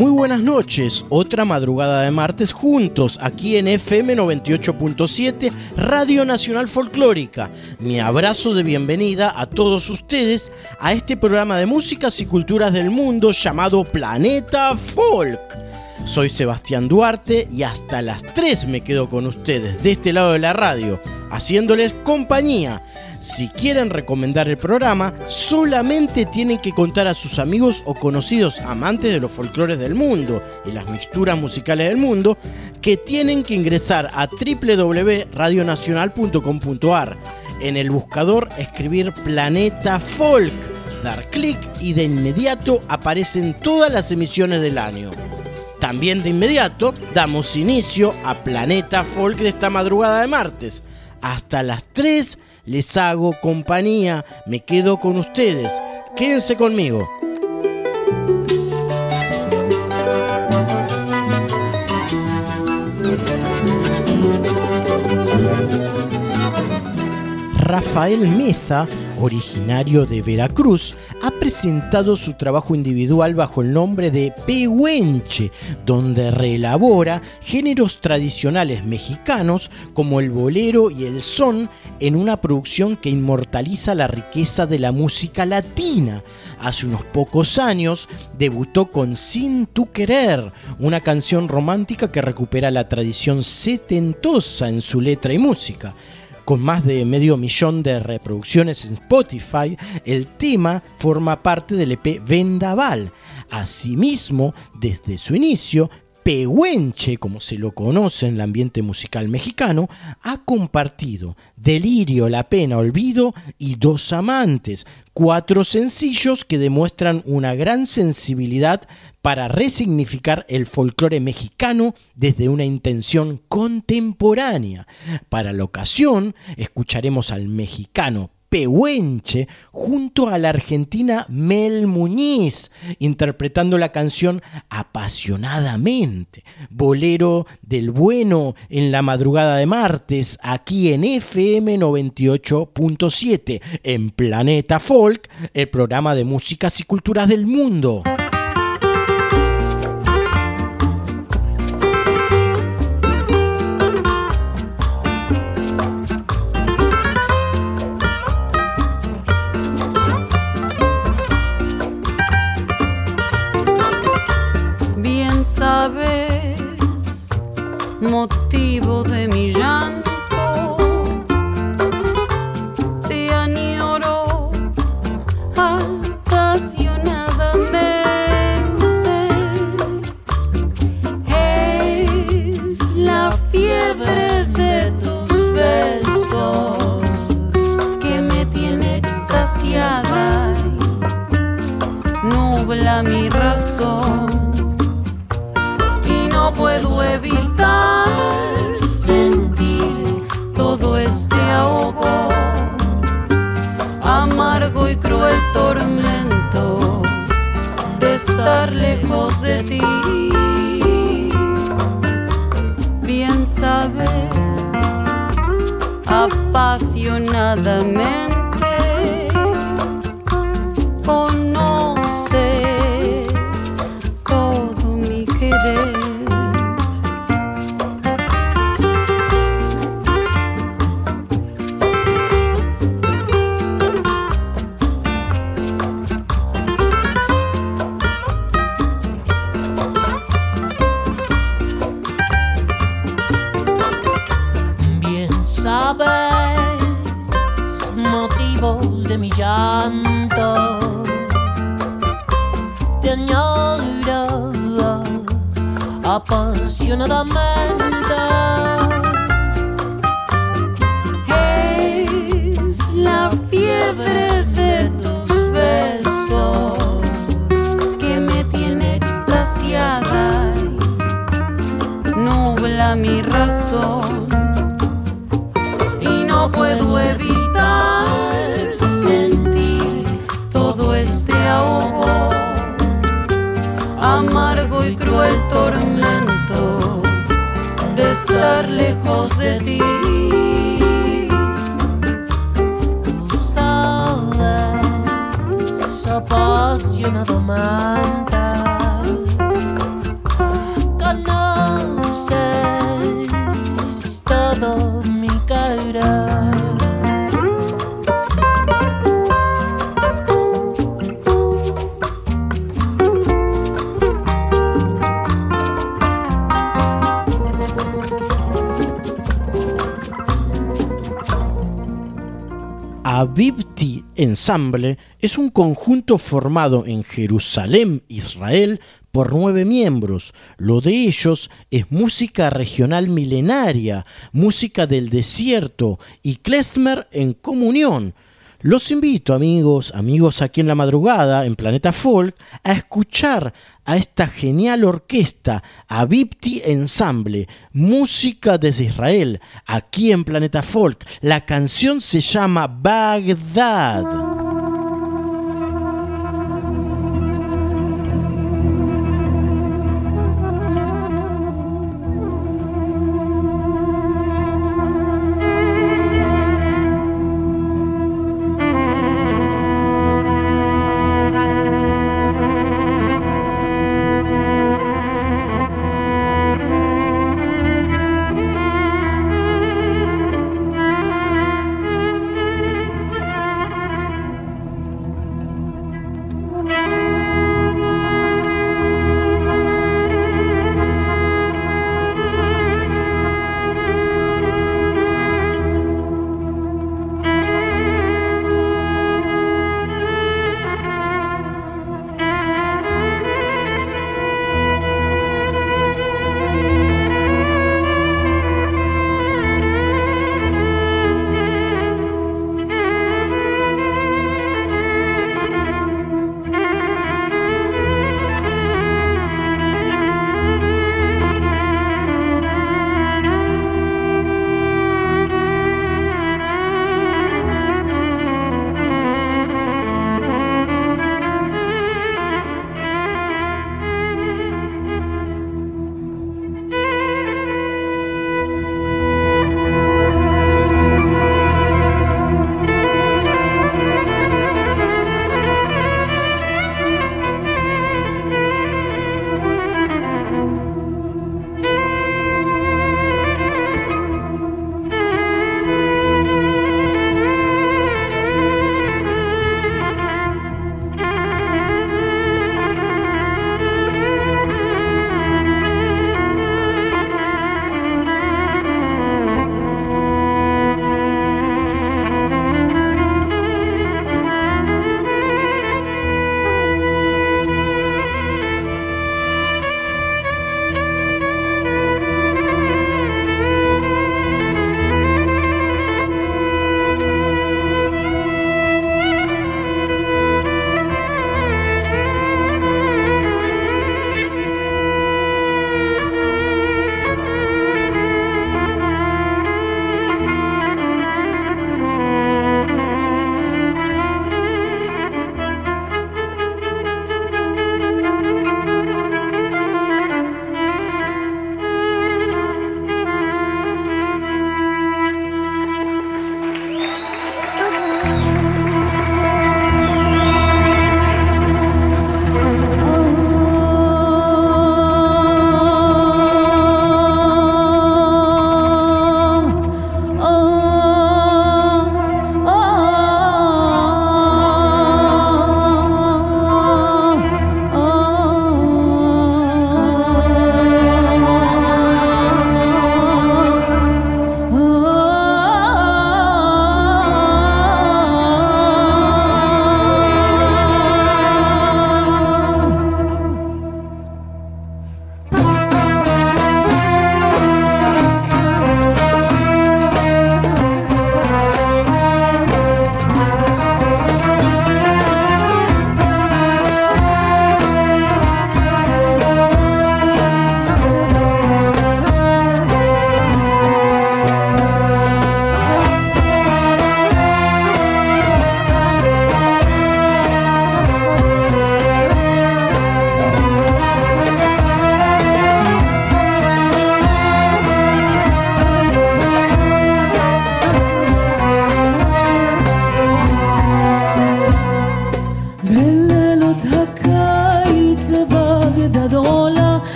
Muy buenas noches, otra madrugada de martes juntos aquí en FM 98.7 Radio Nacional Folclórica. Mi abrazo de bienvenida a todos ustedes a este programa de músicas y culturas del mundo llamado Planeta Folk. Soy Sebastián Duarte y hasta las 3 me quedo con ustedes de este lado de la radio, haciéndoles compañía si quieren recomendar el programa, solamente tienen que contar a sus amigos o conocidos amantes de los folclores del mundo y las mixturas musicales del mundo que tienen que ingresar a www.radionacional.com.ar. En el buscador escribir Planeta Folk, dar clic y de inmediato aparecen todas las emisiones del año. También de inmediato damos inicio a Planeta Folk de esta madrugada de martes. Hasta las 3 les hago compañía, me quedo con ustedes. Quédense conmigo. Rafael Meza originario de Veracruz, ha presentado su trabajo individual bajo el nombre de Pehuenche, donde reelabora géneros tradicionales mexicanos como el bolero y el son en una producción que inmortaliza la riqueza de la música latina. Hace unos pocos años debutó con Sin tu querer, una canción romántica que recupera la tradición setentosa en su letra y música con más de medio millón de reproducciones en Spotify, el tema forma parte del EP Vendaval. Asimismo, desde su inicio, Pehuenche, como se lo conoce en el ambiente musical mexicano, ha compartido Delirio, La Pena, Olvido y Dos Amantes, cuatro sencillos que demuestran una gran sensibilidad para resignificar el folclore mexicano desde una intención contemporánea. Para la ocasión, escucharemos al mexicano Pehuenche junto a la argentina Mel Muñiz, interpretando la canción apasionadamente. Bolero del bueno en la madrugada de martes, aquí en FM 98.7, en Planeta Folk, el programa de músicas y culturas del mundo. Motivo de mi llanto. Te añoro apasionadamente. Es la fiebre de tus besos que me tiene extasiada nubla mi razón puedo evitar y cruel tormento de estar lejos de ti. Bien sabes, apasionadamente Conoces todo mi cara. Avivti Ensemble es un conjunto formado en Jerusalén, Israel, por nueve miembros. Lo de ellos es música regional milenaria, música del desierto y klezmer en comunión. Los invito, amigos, amigos aquí en la madrugada, en Planeta Folk, a escuchar a esta genial orquesta, Avipti Ensemble, música desde Israel, aquí en Planeta Folk. La canción se llama Bagdad.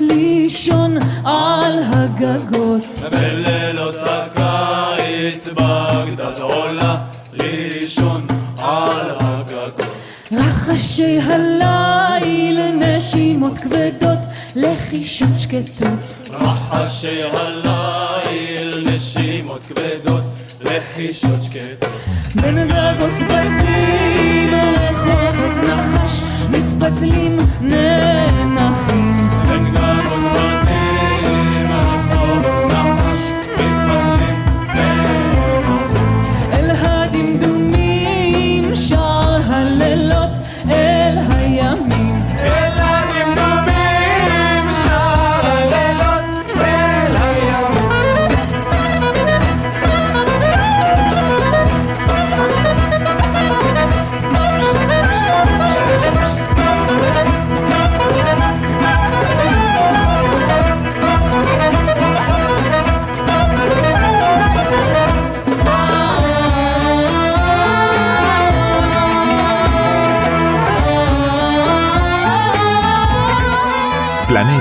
לישון על הגגות. בלילות הקיץ בגדד עולה לישון על הגגות. רחשי הליל, נשימות כבדות, לחישות שקטות. רחשי הליל, נשימות כבדות, לחישות שקטות. בין גגות בתים, רחובות נחש, מתפתלים נאנחים.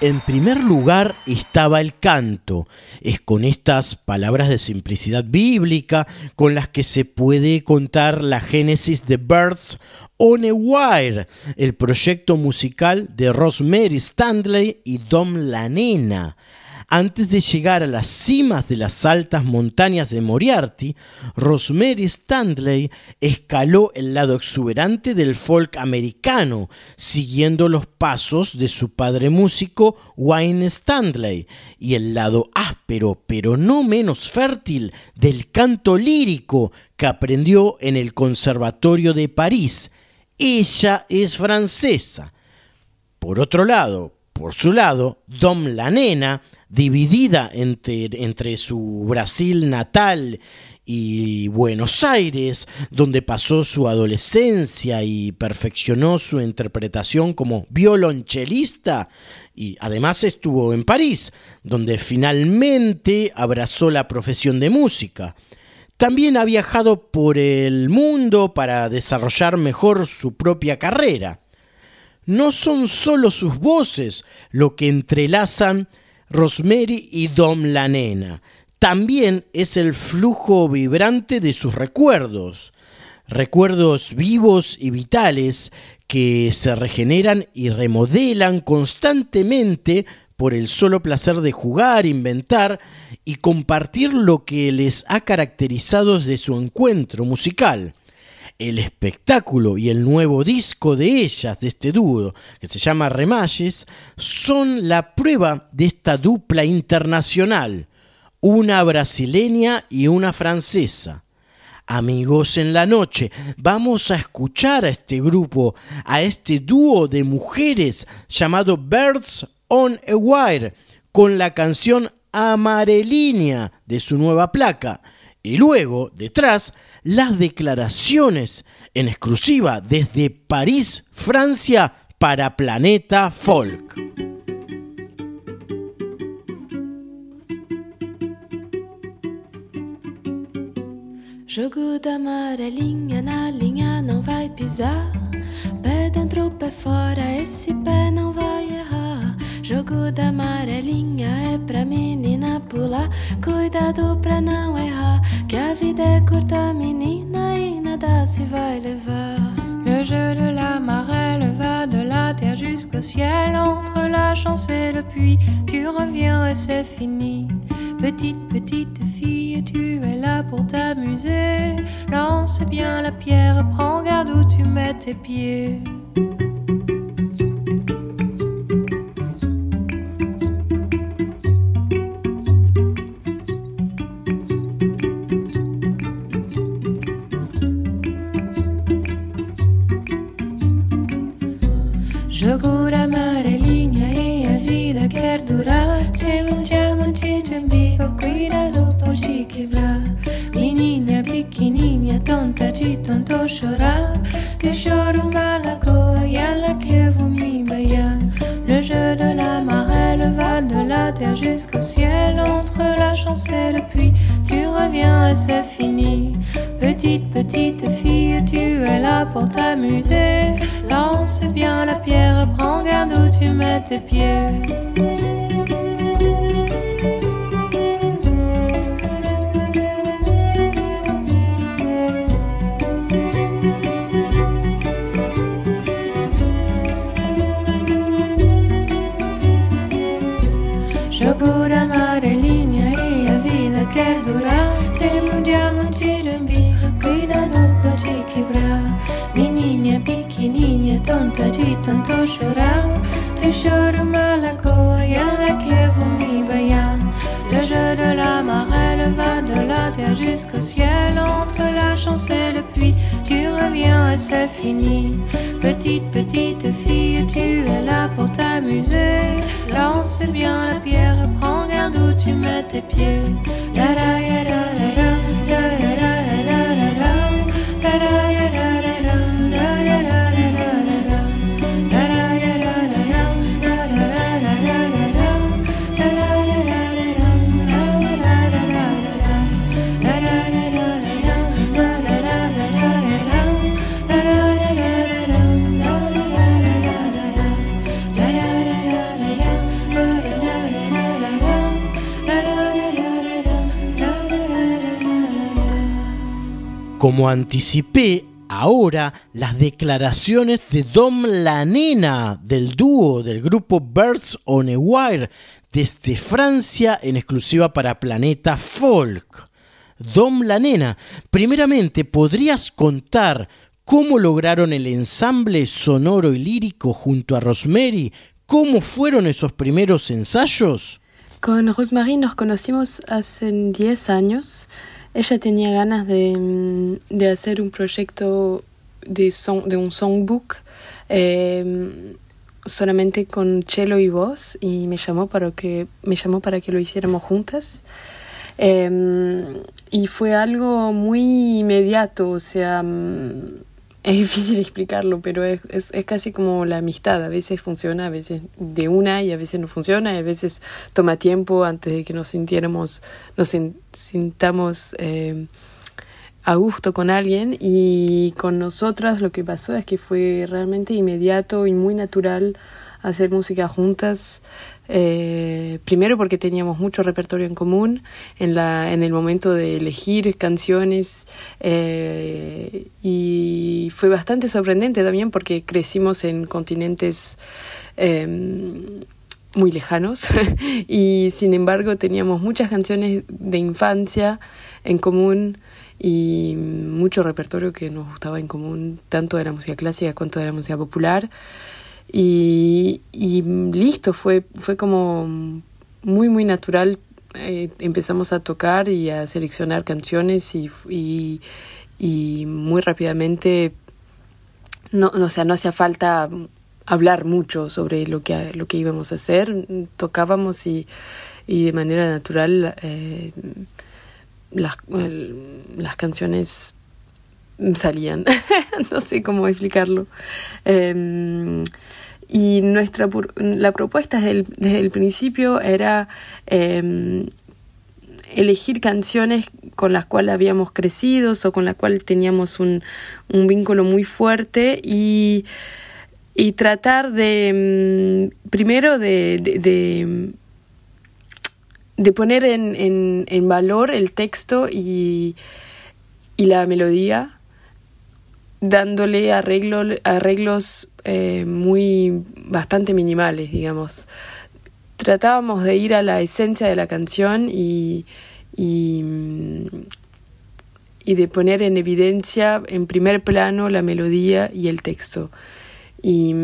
En primer lugar estaba el canto, es con estas palabras de simplicidad bíblica con las que se puede contar la génesis de Birds on a Wire, el proyecto musical de Rosemary Stanley y Dom Lanena. Antes de llegar a las cimas de las altas montañas de Moriarty, Rosemary Stanley escaló el lado exuberante del folk americano, siguiendo los pasos de su padre músico Wayne Stanley, y el lado áspero, pero no menos fértil, del canto lírico que aprendió en el Conservatorio de París. Ella es francesa. Por otro lado, por su lado, Dom la nena, dividida entre, entre su Brasil natal y Buenos Aires, donde pasó su adolescencia y perfeccionó su interpretación como violonchelista, y además estuvo en París, donde finalmente abrazó la profesión de música. También ha viajado por el mundo para desarrollar mejor su propia carrera no son solo sus voces lo que entrelazan Rosemary y Dom la nena, también es el flujo vibrante de sus recuerdos, recuerdos vivos y vitales que se regeneran y remodelan constantemente por el solo placer de jugar, inventar y compartir lo que les ha caracterizado desde su encuentro musical el espectáculo y el nuevo disco de ellas, de este dúo, que se llama Remalles, son la prueba de esta dupla internacional, una brasileña y una francesa. Amigos en la noche, vamos a escuchar a este grupo, a este dúo de mujeres llamado Birds on a Wire, con la canción Amarelínea de su nueva placa. Y luego, detrás, las declaraciones en exclusiva desde París, Francia, para Planeta Folk. Jogo da amarelinha na linha não vai pisar. Pé dentro, pé fora, esse pé não vai errar. Jogo da. Le jeu de la marelle va de la terre jusqu'au ciel, entre la chance et le puits, tu reviens et c'est fini. Petite, petite fille, tu es là pour t'amuser. Lance bien la pierre, prends garde où tu mets tes pieds. Que vomi bayal. Le jeu de la marée, le de la terre jusqu'au ciel. Entre la chance et le puits, tu reviens et c'est fini. Petite, petite fille, tu es là pour t'amuser. Lance bien la pierre, prends garde où tu mets tes pieds. Le jeu de la marée, le va de la terre jusqu'au ciel. Entre la chance et le puits, tu reviens et c'est fini. Petite, petite fille, tu es là pour t'amuser. Lance bien la pierre, prends garde où tu mets tes pieds. La, la Como anticipé, ahora las declaraciones de Dom La Nena del dúo del grupo Birds on a Wire desde Francia en exclusiva para Planeta Folk. Dom La Nena, primeramente, ¿podrías contar cómo lograron el ensamble sonoro y lírico junto a Rosemary? ¿Cómo fueron esos primeros ensayos? Con Rosemary nos conocimos hace 10 años. Ella tenía ganas de, mm, de hacer un proyecto de, son, de un songbook eh, solamente con cello y voz y me llamó para que, me llamó para que lo hiciéramos juntas. Eh, y fue algo muy inmediato, o sea, mm, es difícil explicarlo, pero es, es, es, casi como la amistad. A veces funciona, a veces de una y a veces no funciona, y a veces toma tiempo antes de que nos sintiéramos, nos sintamos eh, a gusto con alguien. Y con nosotras lo que pasó es que fue realmente inmediato y muy natural hacer música juntas. Eh, primero porque teníamos mucho repertorio en común en, la, en el momento de elegir canciones eh, y fue bastante sorprendente también porque crecimos en continentes eh, muy lejanos y sin embargo teníamos muchas canciones de infancia en común y mucho repertorio que nos gustaba en común, tanto de la música clásica cuanto de la música popular. Y, listo, fue, fue como muy, muy natural. Eh, empezamos a tocar y a seleccionar canciones y, y, muy rápidamente, no, sea, no hacía falta hablar mucho sobre lo que, lo que íbamos a hacer. Tocábamos y, y de manera natural eh, las, las canciones salían. no sé cómo explicarlo. Eh, y nuestra la propuesta desde el, desde el principio era eh, elegir canciones con las cuales habíamos crecido o con las cuales teníamos un, vínculo muy fuerte y, y tratar de primero de, de, de, de poner en, en, en, valor el texto y, y la melodía dándole arreglo, arreglos eh, muy bastante minimales, digamos. Tratábamos de ir a la esencia de la canción y, y, y, de poner en evidencia en primer plano la melodía y el texto. Y,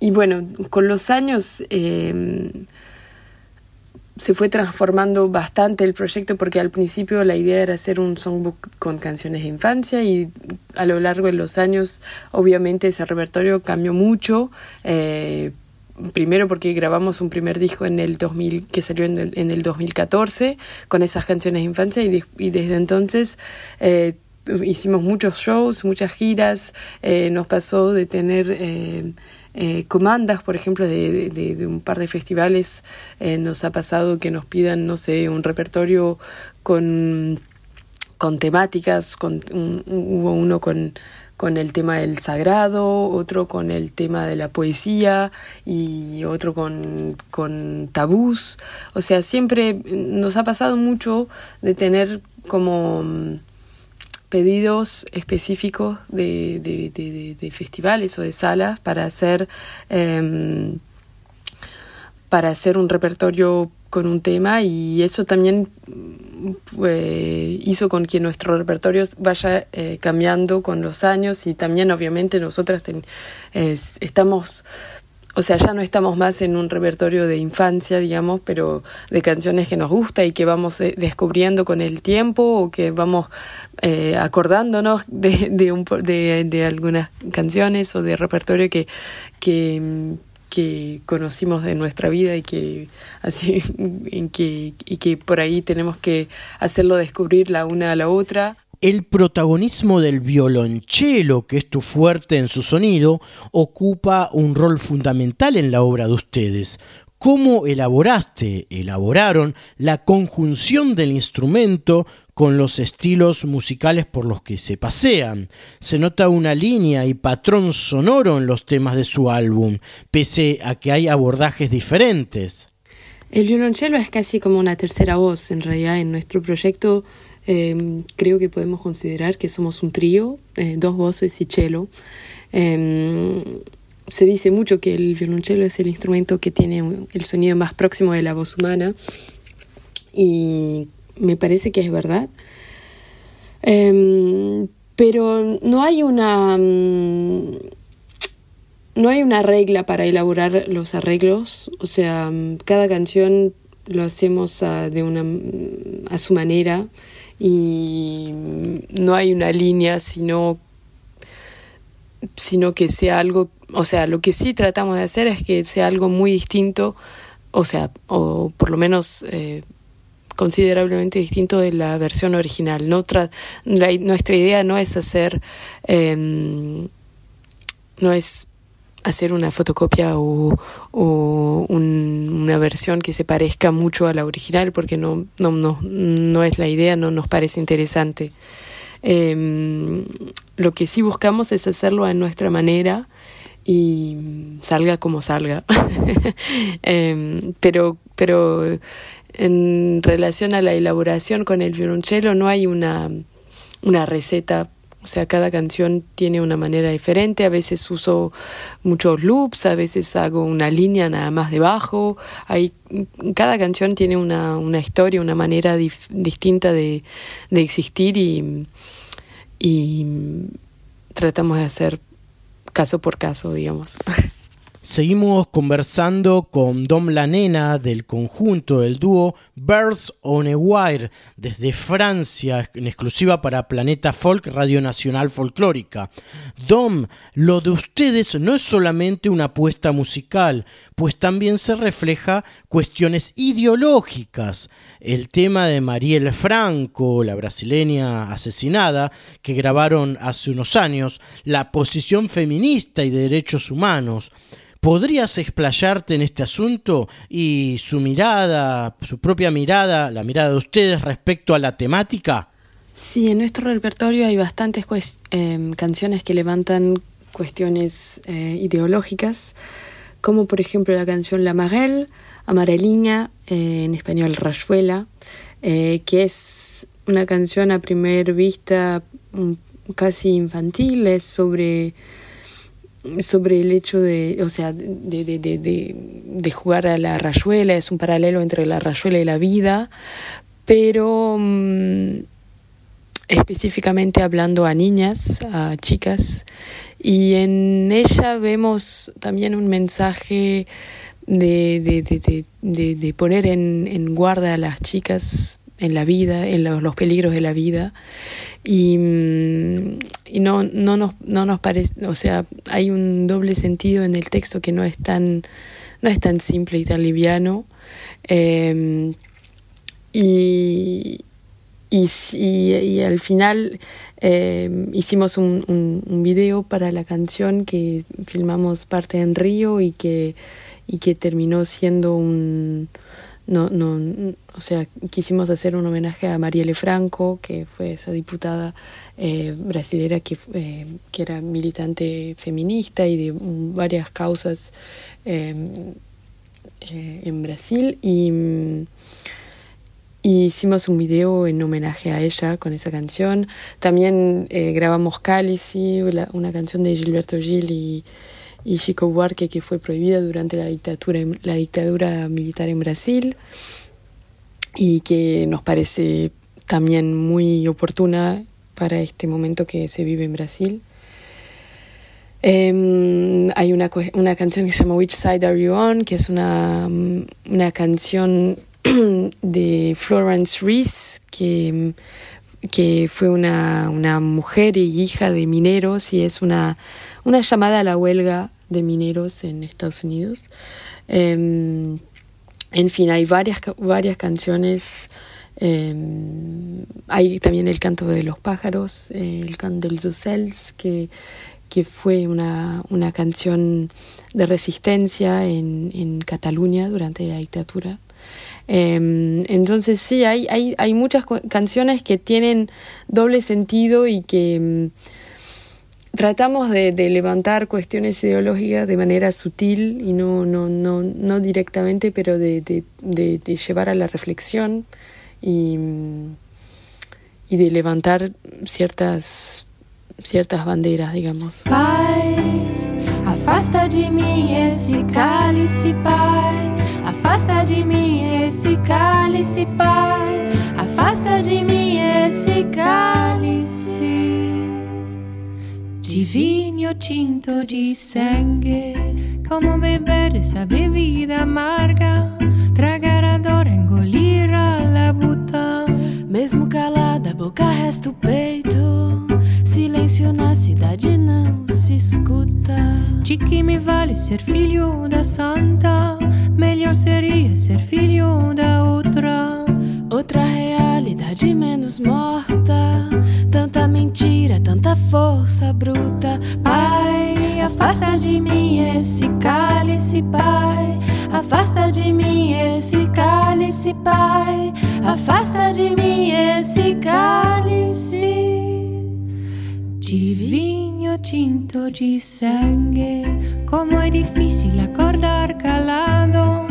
y bueno, con los años eh, se fue transformando bastante el proyecto porque al principio la idea era hacer un songbook con canciones de infancia y a lo largo de los años obviamente ese repertorio cambió mucho. Eh, primero porque grabamos un primer disco en el 2000 que salió en el, en el 2014 con esas canciones de infancia y desde entonces eh, hicimos muchos shows, muchas giras, eh, nos pasó de tener eh, comandas, por ejemplo, de, un par de festivales, eh, nos ha pasado que nos pidan, no sé, un repertorio con, con temáticas, con, hubo uno con con el tema del sagrado, otro con el tema de la poesía y otro con, con tabús. O sea, siempre nos ha pasado mucho de tener como pedidos específicos de, festivales o de salas para hacer eh, para hacer un repertorio con un tema y eso también eh, hizo con que nuestro repertorio vaya eh, cambiando con los años y también obviamente nosotras estamos o sea, ya no estamos más en un repertorio de infancia, digamos, pero de canciones que nos gusta y que vamos descubriendo con el tiempo o que vamos eh, acordándonos de, de, un, de, algunas canciones o de repertorio que, que, que conocimos de nuestra vida y que así en que, y que por ahí tenemos que hacerlo descubrir la una a la otra. El protagonismo del violonchelo, que es tu fuerte en su sonido, ocupa un rol fundamental en la obra de ustedes. ¿Cómo elaboraste, elaboraron la conjunción del instrumento con los estilos musicales por los que se pasean? Se nota una línea y patrón sonoro en los temas de su álbum, pese a que hay abordajes diferentes. El violonchelo es casi como una tercera voz, en realidad en nuestro proyecto eh, creo que podemos considerar que somos un trío, eh, dos voces y cello. Eh, se dice mucho que el violonchelo es el instrumento que tiene el sonido más próximo de la voz humana y me parece que es verdad. pero no hay una no hay una regla para elaborar los arreglos, o sea, cada canción lo hacemos a, de una a su manera y no hay una línea, sino, sino que sea algo, o sea, lo que sí tratamos de hacer es que sea algo muy distinto, o sea, o por lo menos eh, considerablemente distinto de la versión original. No tra la, nuestra idea no es hacer, eh, no es hacer una fotocopia o, o un, una versión que se parezca mucho a la original porque no, no, no, no es la idea, no nos parece interesante. Eh, lo que sí buscamos es hacerlo a nuestra manera y salga como salga. eh, pero, pero en relación a la elaboración con el violonchelo no hay una, una receta o sea, cada canción tiene una manera diferente. A veces uso muchos loops, a veces hago una línea nada más debajo. Hay, cada canción tiene una, una historia, una manera distinta de, de existir y, y tratamos de hacer caso por caso, digamos. Seguimos conversando con Dom La Nena del conjunto del dúo Birds on a Wire desde Francia en exclusiva para Planeta Folk Radio Nacional Folclórica. Dom, lo de ustedes no es solamente una apuesta musical, pues también se refleja cuestiones ideológicas. El tema de Marielle Franco, la brasileña asesinada, que grabaron hace unos años, la posición feminista y de derechos humanos. ¿Podrías explayarte en este asunto y su mirada, su propia mirada, la mirada de ustedes respecto a la temática? Sí, en nuestro repertorio hay bastantes eh, canciones que levantan cuestiones eh, ideológicas, como por ejemplo la canción La Marelle, Amareliña, eh, en español Rayuela, que es una canción a primera vista casi infantil, es sobre sobre el hecho de, o sea, de, de, de, de, jugar a la rayuela, es un paralelo entre la rayuela y la vida, pero um, específicamente hablando a niñas, a chicas, y en ella vemos también un mensaje de, de, de, de, poner en, en guarda a las chicas en la vida, en los, peligros de la vida. Y, y no, no, nos, no nos parece, o sea, hay un doble sentido en el texto que no es tan, no es tan simple y tan liviano. Eh, y, y, y, y al final eh, hicimos un, un, video para la canción que filmamos parte en Río y que, y que terminó siendo un... No, no, o sea, quisimos hacer un homenaje a Marielle Franco, que fue esa diputada eh, brasilera que, eh, que era militante feminista y de varias causas eh, en Brasil. Y, hicimos un video en homenaje a ella con esa canción. También eh, grabamos Cálice, una canción de Gilberto Gil y, Chico Buarque que fue prohibida durante la dictadura, la dictadura militar en Brasil y que nos parece también muy oportuna para este momento que se vive en Brasil. Eh, hay una, una canción que se llama Which Side Are You On, que es una, una canción de Florence Reese, que, que fue una, una, mujer y hija de mineros y es una, una llamada a la huelga de mineros en Estados Unidos. Eh, en fin, hay varias, varias canciones. Eh, hay también el canto de los pájaros, el canto del Zucels, que, que fue una, una canción de resistencia en, en Cataluña durante la dictadura. Eh, entonces sí, hay, hay, hay muchas canciones que tienen doble sentido y que um, tratamos de, levantar cuestiones ideológicas de manera sutil y no, no, no, no directamente, pero de, de, llevar a la reflexión y, y de levantar ciertas, ciertas banderas, digamos. Pai, afasta de mim esse cálice. Afasta de mim esse cálice, Pai. Afasta de mim esse cálice. De vinho tinto de sangue, como beber essa bebida amarga. Tragar a dor, engolir a labuta. Mesmo calada, boca resta o peito. Silêncio na cidade não se escuta. De que me vale ser filho da santa? Melhor seria ser filho da outra. Outra realidade menos morta. Tanta mentira, tanta força bruta. Pai, afasta de mim esse cálice, Pai. Afasta de mim esse cálice, Pai. Afasta de mim esse cálice de vinho tinto de sangue. Como é difícil acordar calado,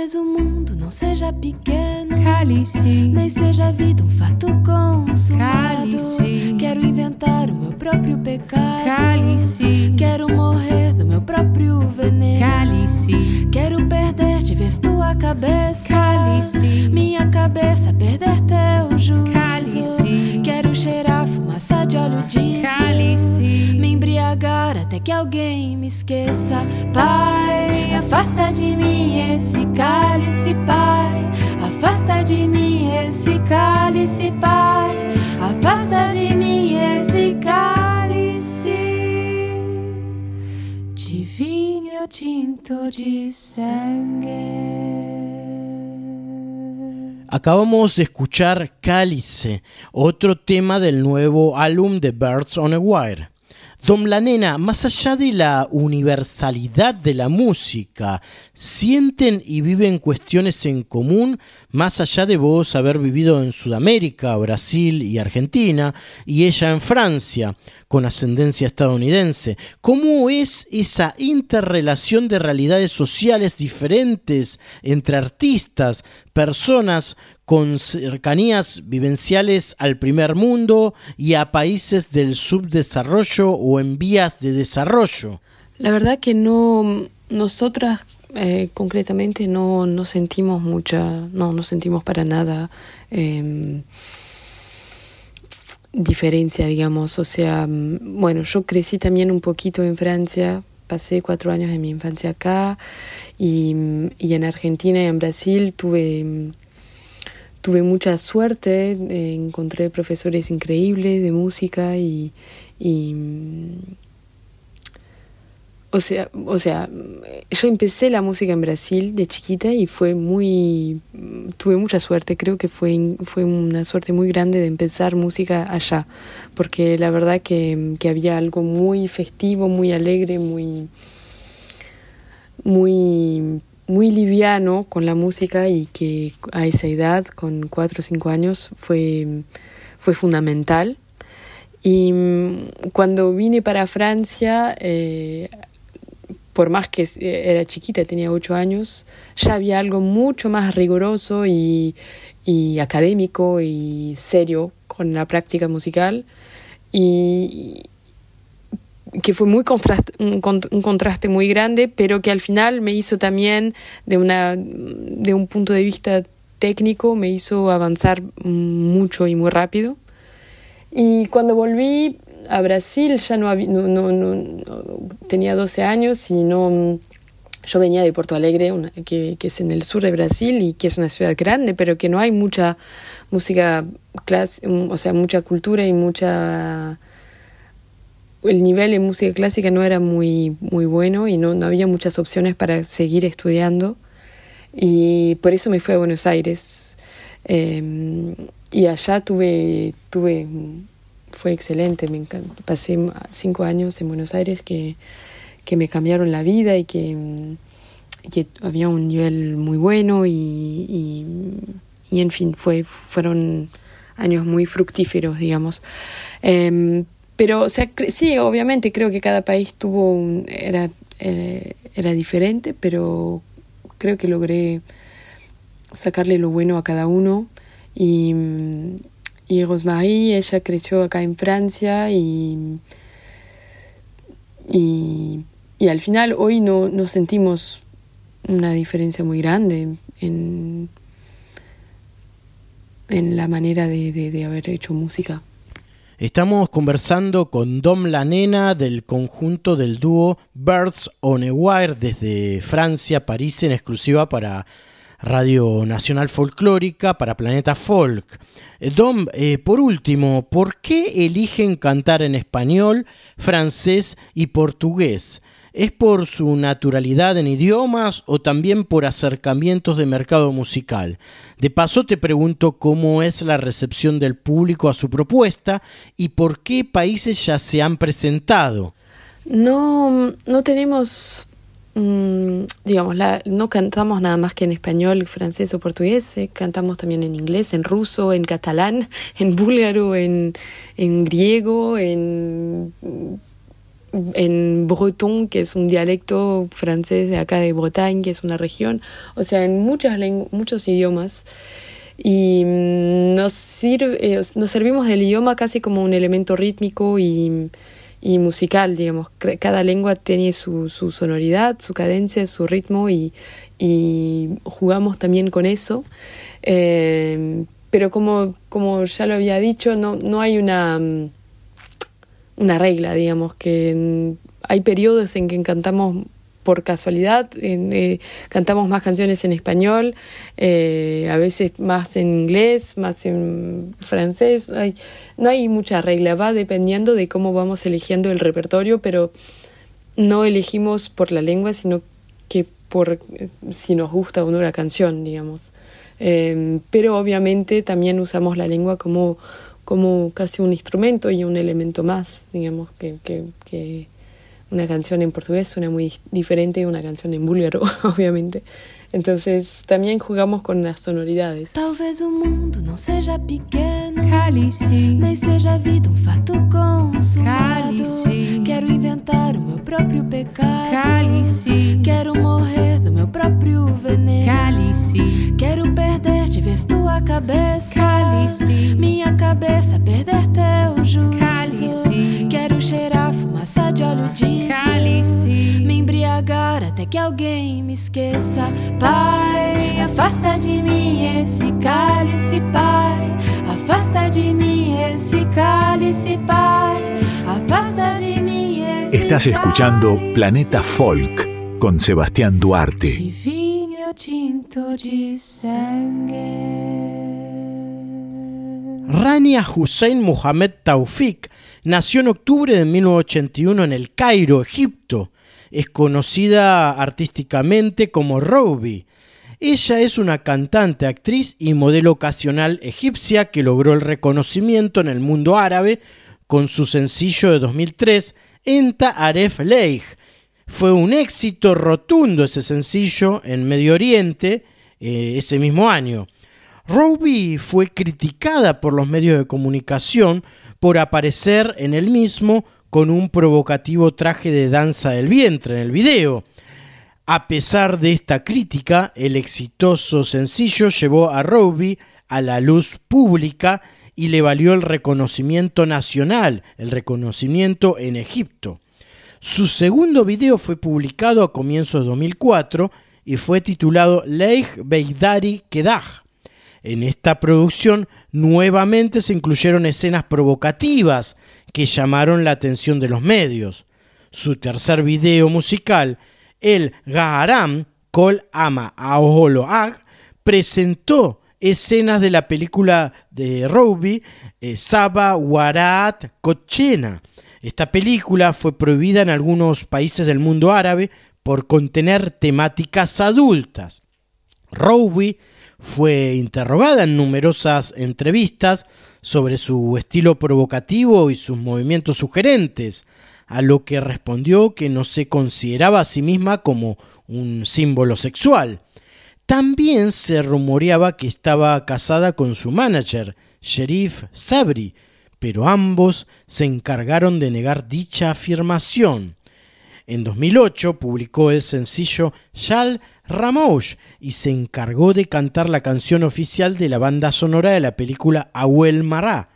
Talvez o mundo não seja pequeno, Cálice. nem seja a vida um fato consumado. Cálice. Quero inventar o meu próprio pecado. Cálice. Quero morrer do meu próprio veneno. Cálice. Quero perder de vez tua cabeça. Cálice. Minha cabeça perder teu juízo. Cálice. Quero cheirar fumaça de óleo diesel. Cálice. Embriagar até que alguém me esqueça. Pai, afasta de mim esse cálice, Pai. Afasta de mim esse cálice, Pai. Afasta de mim esse cálice de vinho tinto de sangue. Acabamos de escuchar Cálice, otro tema del nuevo álbum de Birds on a Wire. Dom La Nena, más allá de la universalidad de la música, ¿sienten y viven cuestiones en común más allá de vos haber vivido en Sudamérica, Brasil y Argentina, y ella en Francia, con ascendencia estadounidense? ¿Cómo es esa interrelación de realidades sociales diferentes entre artistas, personas con cercanías vivenciales al primer mundo y a países del subdesarrollo o en vías de desarrollo? La verdad que no, nosotras eh, concretamente no, no sentimos mucha, no, no sentimos para nada eh, diferencia, digamos. O sea, bueno, yo crecí también un poquito en Francia, pasé cuatro años de mi infancia acá y, y en Argentina y en Brasil tuve tuve mucha suerte, eh, encontré profesores increíbles de música y, y o sea, o sea, yo empecé la música en Brasil de chiquita y fue muy, tuve mucha suerte, creo que fue, fue una suerte muy grande de empezar música allá, porque la verdad que, que había algo muy festivo, muy alegre, muy, muy muy liviano con la música y que a esa edad, con cuatro o cinco años, fue, fue fundamental. Y mm, cuando vine para Francia, eh, por más que era chiquita, tenía ocho años, ya había algo mucho más riguroso y, académico y serio con la práctica musical. Y, que fue muy contraste, un, contraste muy grande, pero que al final me hizo también, de, una, de un punto de vista técnico, me hizo avanzar mucho y muy rápido. Y cuando volví a Brasil ya no, no, no, tenía 12 años y no... Yo venía de Porto Alegre, que, que, es en el sur de Brasil y que es una ciudad grande, pero que no hay mucha música, clase, o sea, mucha cultura y mucha el nivel en música clásica no era muy, muy bueno y no, no había muchas opciones para seguir estudiando. Y por eso me fui a Buenos Aires. Eh, y allá tuve, tuve, fue excelente, me pasé cinco años en Buenos Aires que, que me cambiaron la vida y que, que había un nivel muy bueno y, y, en fin, fue, fueron años muy fructíferos, digamos. Eh, pero, o sea, sí, obviamente creo que cada país tuvo un, era, era, era diferente, pero creo que logré sacarle lo bueno a cada uno. Y, y Rosemary, ella creció acá en Francia y, y, y al final hoy no, no sentimos una diferencia muy grande en, en la manera de, de, de haber hecho música. Estamos conversando con Dom La Nena del conjunto del dúo Birds on a Wire desde Francia, París, en exclusiva para Radio Nacional Folclórica, para Planeta Folk. Eh, Dom, eh, por último, ¿por qué eligen cantar en español, francés y portugués? ¿Es por su naturalidad en idiomas o también por acercamientos de mercado musical? De paso te pregunto cómo es la recepción del público a su propuesta y por qué países ya se han presentado. No, no tenemos, mmm, digamos, la, no cantamos nada más que en español, francés o portugués, eh, cantamos también en inglés, en ruso, en catalán, en búlgaro, en, en griego, en en breton, que es un dialecto francés de acá de Bretagne, que es una región, o sea, en muchas muchos idiomas. Y nos, sirve, eh, nos servimos del idioma casi como un elemento rítmico y, y musical, digamos. Cada lengua tiene su, su, sonoridad, su cadencia, su ritmo y, y jugamos también con eso. Eh, pero como, como ya lo había dicho, no, no hay una una regla, digamos, que hay periodos en que cantamos por casualidad, eh, cantamos más canciones en español, eh, a veces más en inglés, más en francés, no hay mucha regla, va dependiendo de cómo vamos eligiendo el repertorio, pero no elegimos por la lengua, sino que por eh, si nos gusta o no la canción, digamos. Eh, pero obviamente también usamos la lengua como, como casi un instrumento y un elemento más, digamos, que, que una canción en portugués suena muy diferente de una canción en búlgaro, obviamente. Entonces también jugamos con las sonoridades. Talvez o mundo não seja pequeno, Cálice, nem seja a vida um fato consumado. Cálice. Quero inventar o meu próprio pecado. cálice, Quero morrer do meu próprio veneno. cálice, Quero perder de vez tua cabeça. cálice, Minha cabeça perder teu juízo. Cálice. Fumaça de óleo diesel. cálice, Me embriagar até que alguém me esqueça. Pai, afasta de mim esse cálice, Pai. Afasta de mim esse cálice, Pai. Afasta de mim esse Estás escuchando Planeta Folk con Sebastián Duarte. de vinho tinto de sangue. Rania Hussein Mohamed Taufik nació en octubre de 1981 en el Cairo, Egipto. Es conocida artísticamente como Roby. Ella es una cantante, actriz y modelo ocasional egipcia que logró el reconocimiento en el mundo árabe con su sencillo de 2003, Enta Aref Leigh. Fue un éxito rotundo ese sencillo en Medio Oriente eh, ese mismo año. Roby fue criticada por los medios de comunicación por aparecer en el mismo con un provocativo traje de danza del vientre en el video. A pesar de esta crítica, el exitoso sencillo llevó a Roby a la luz pública y le valió el reconocimiento nacional, el reconocimiento en Egipto. Su segundo video fue publicado a comienzos de 2004 y fue titulado Leigh Beidari Kedah. En esta producción nuevamente se incluyeron escenas provocativas que llamaron la atención de los medios. Su tercer video musical, El Gaharam Kol Ama Aolo Ag, presentó escenas de la película de Roby, eh, Saba Warat Kochena. Esta película fue prohibida en algunos países del mundo árabe por contener temáticas adultas. Roby fue interrogada en numerosas entrevistas sobre su estilo provocativo y sus movimientos sugerentes, a lo que respondió que no se consideraba a sí misma como un símbolo sexual. También se rumoreaba que estaba casada con su manager, Sherif Sabri, pero ambos se encargaron de negar dicha afirmación. En 2008 publicó el sencillo Shal Ramouche y se encargó de cantar la canción oficial de la banda sonora de la película Abuel Mará.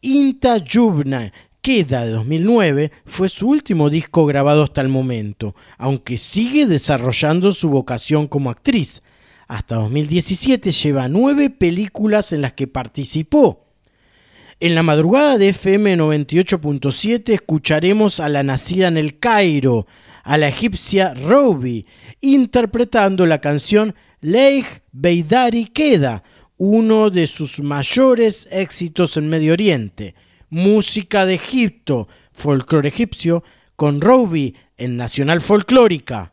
Inta Jubna Queda de 2009 fue su último disco grabado hasta el momento, aunque sigue desarrollando su vocación como actriz. Hasta 2017 lleva nueve películas en las que participó. En la madrugada de FM 98.7 escucharemos a la nacida en el Cairo, a la egipcia Roby, interpretando la canción Leigh Beidari Queda, uno de sus mayores éxitos en Medio Oriente. Música de Egipto, folclore egipcio, con Roby en Nacional Folclórica.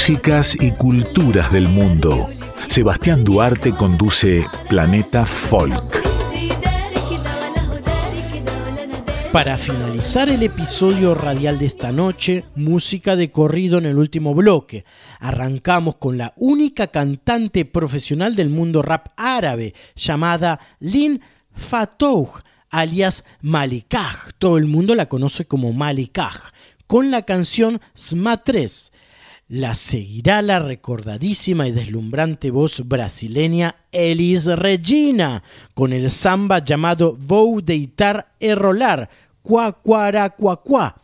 Músicas y culturas del mundo. Sebastián Duarte conduce Planeta Folk. Para finalizar el episodio radial de esta noche, música de corrido en el último bloque. Arrancamos con la única cantante profesional del mundo rap árabe, llamada Lin Fatouh, alias Malikah. Todo el mundo la conoce como Malikah, con la canción Sma 3. La seguirá la recordadísima y deslumbrante voz brasileña Elis Regina, con el samba llamado Vou deitar e rolar, cuacuaracuacuá.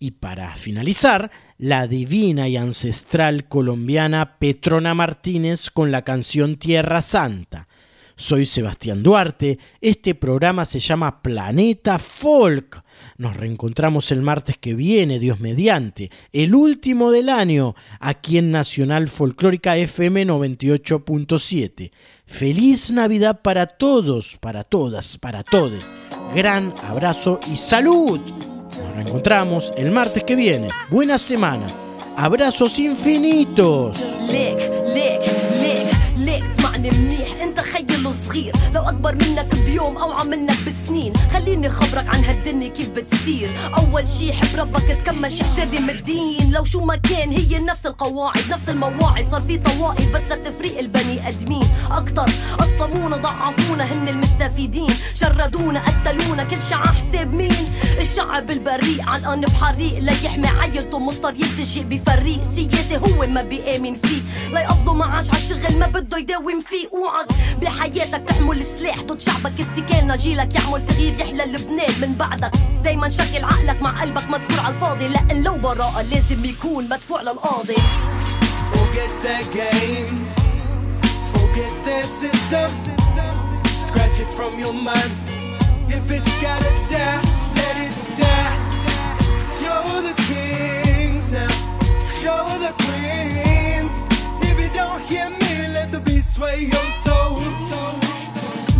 Y para finalizar, la divina y ancestral colombiana Petrona Martínez con la canción Tierra Santa. Soy Sebastián Duarte, este programa se llama Planeta Folk. Nos reencontramos el martes que viene, Dios mediante, el último del año, aquí en Nacional Folclórica FM 98.7. Feliz Navidad para todos, para todas, para todos. Gran abrazo y salud. Nos reencontramos el martes que viene. Buena semana. Abrazos infinitos. صغير. لو أكبر منك بيوم اوعى منك بسنين خليني خبرك عن هالدنيا كيف بتصير. أول شي حب ربك تكمش احترم الدين. لو شو ما كان هي نفس القواعد نفس المواعظ صار في طوائف بس لتفريق البني أدمين. أكتر قصمونا ضعفونا هن المستفيدين. شردونا قتلونا كل شي حساب مين؟ الشعب البريء علقان بحريق. لا يحمي عيلته مضطر يلتجئ بفريق. سياسي هو ما بيآمن فيه. لا يقبضوا معاش عالشغل ما بده يداوم فيه. أوعك بحياتك تحمل سلاح ضد شعبك اتكالنا جيلك يعمل تغيير يحلى لبنان من بعدك دايما شغل عقلك مع قلبك مدفوع على الفاضي لأن لو براءة لازم يكون مدفوع للقاضي Forget their games, forget their system. Scratch it from your mind. If it's gotta die, let it die. Show the kings now, show the queens. If you don't hear me, let the beat sway your soul.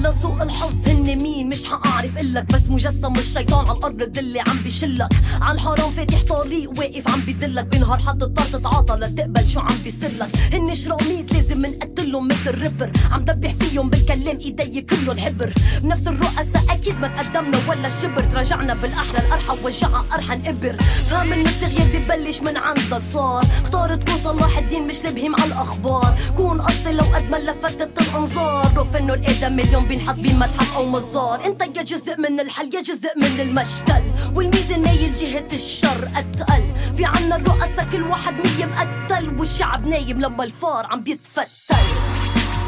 لسوء الحظ هن مين؟ مش حقعرف إلك. بس مجسم الشيطان على الأرض اللي عم بيشلك. على الحرام فاتح طريق واقف عم بيدلك. بنهار حط الطار تتعاطى لتقبل شو عم بيصيرلك. هن شراميط لازم منقتلهم مثل ريبر. عم دبح فيهم بالكلام إيدي كلهم حبر. بنفس الرؤساء أكيد ما تقدمنا ولا شبر. تراجعنا بالأحرى الارحى وجعها ارحى نقبر فهم ان التغيير ببلش من عندك صار. اختار تكون صلاح الدين مش لبهيم على الأخبار. كون اصلي لو قد ما لفتت الأنظار. روف انه الادم اليوم بينحط بمتحف أو مزار. انت يا جزء من الحل يا جزء من المشتل. والميزان مايل جهة الشر أتقل. في عنا الرؤساء كل واحد مية مقتل والشعب نايم لما الفار عم بيتفتل.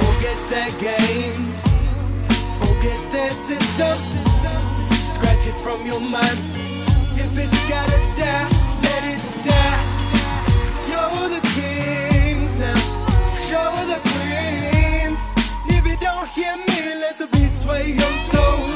Forget their games, forget their system. Scratch it from your mind. If it's gotta die, let it die. Show the kings now, show the hear me, let the beat sway your soul.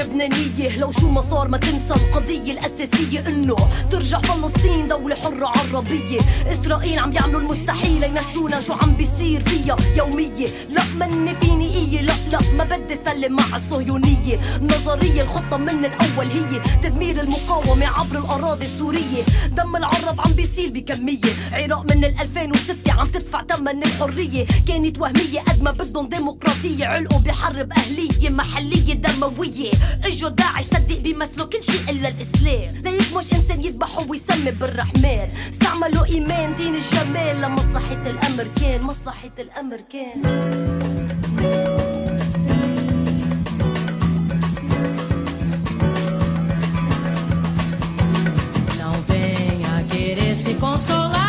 لبنانية لو شو ما صار ما تنسى القضية الأساسية إنه ترجع فلسطين دولة حرة عربية. إسرائيل عم يعملوا المستحيل ينسونا شو عم بيصير فيها يومية. لا مني فيني إية لا لا ما بدي سلم مع الصهيونية. نظرية الخطة من الأول هي تدمير المقاومة عبر الأراضي السورية. دم العرب عم بيسيل بكمية. عراق من ال 2006 عم تدفع ثمن الحرية. كانت وهمية قد ما بدهم ديمقراطية علقوا بحرب أهلية محلية دموية. اجوا داعش صدق بيمثلوا كل شيء إلا الإسلام. ليك مش إنسان يذبحوا ويسمي بالرحمن. استعملوا إيمان دين الجمال لمصلحة الامريكان مصلحة الامريكان Não venha querer se consolar.